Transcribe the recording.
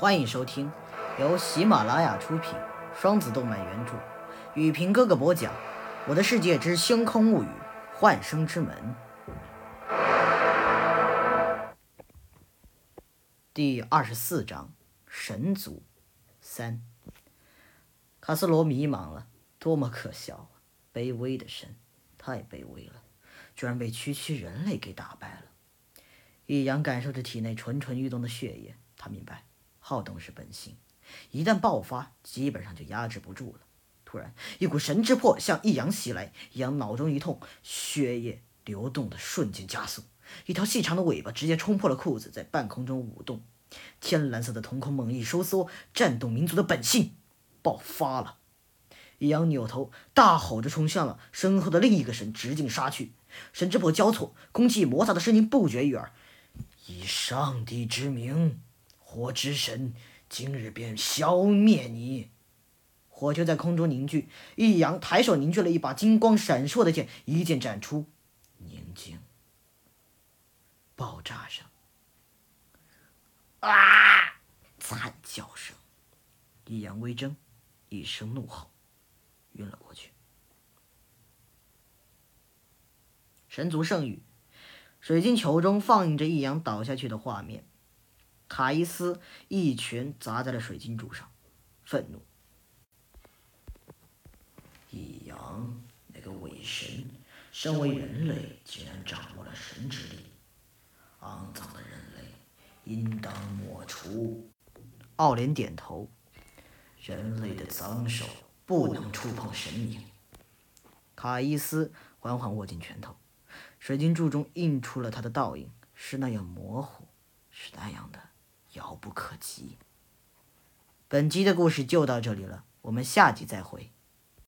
欢迎收听由喜马拉雅出品、双子动漫原著、雨平哥哥播讲《我的世界之星空物语：幻生之门》第二十四章神族三。卡斯罗迷茫了，多么可笑啊！卑微的神，太卑微了，居然被区区人类给打败了。易阳感受着体内蠢蠢欲动的血液，他明白。好动是本性，一旦爆发，基本上就压制不住了。突然，一股神之魄向易阳袭来，易阳脑中一痛，血液流动的瞬间加速，一条细长的尾巴直接冲破了裤子，在半空中舞动。天蓝色的瞳孔猛一收缩，战斗民族的本性爆发了。易阳扭头大吼着冲向了身后的另一个神，直径杀去。神之魄交错，空气摩擦的声音不绝于耳。以上帝之名。火之神今日便消灭你！火球在空中凝聚，易阳抬手凝聚了一把金光闪烁的剑，一剑斩出。宁静。爆炸声。啊！惨叫声。易阳微怔，一声怒吼，晕了过去。神族圣域，水晶球中放映着易阳倒下去的画面。卡伊斯一拳砸在了水晶柱上，愤怒。易阳，那个伪神，身为人类，竟然掌握了神之力，肮脏的人类，应当抹除。奥莲点头，人类的脏手不能触碰神明。卡伊斯缓缓握紧拳头，水晶柱中映出了他的倒影，是那样模糊，是那样的。遥不可及。本集的故事就到这里了，我们下集再会。